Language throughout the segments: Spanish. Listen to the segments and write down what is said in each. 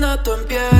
那断片。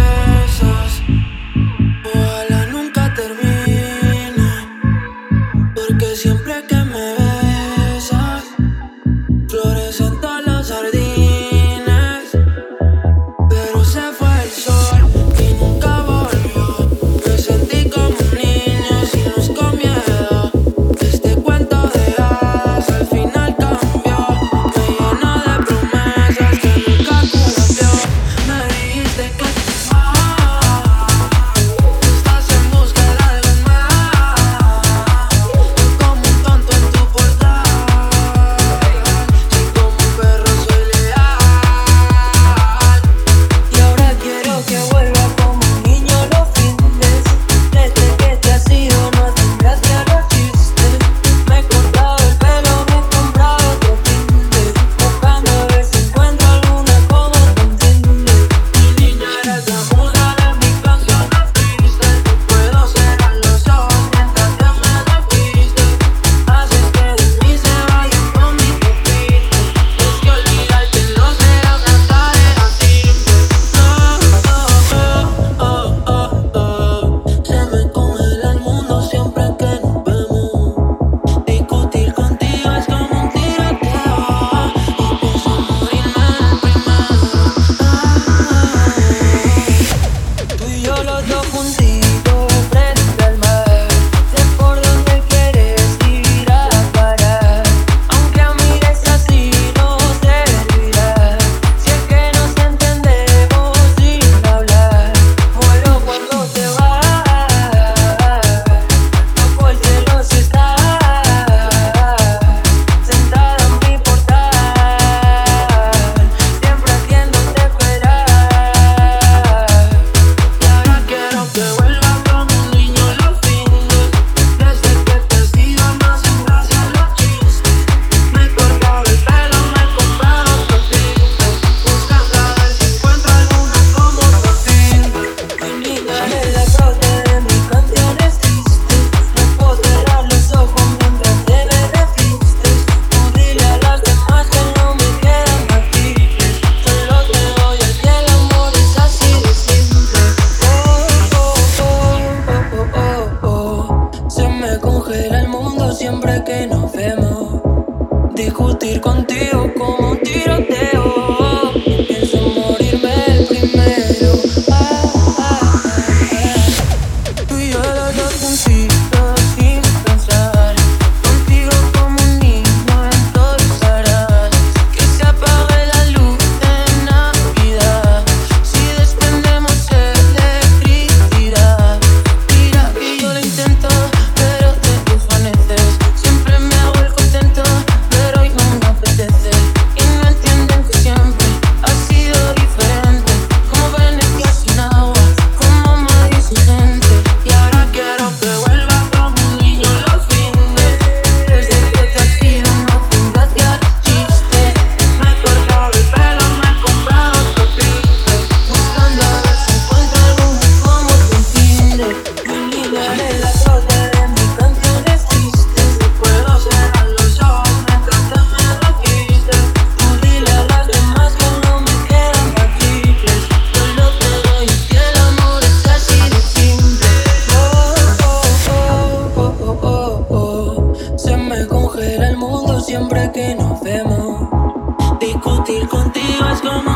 Discutir contigo como un tiro. come on.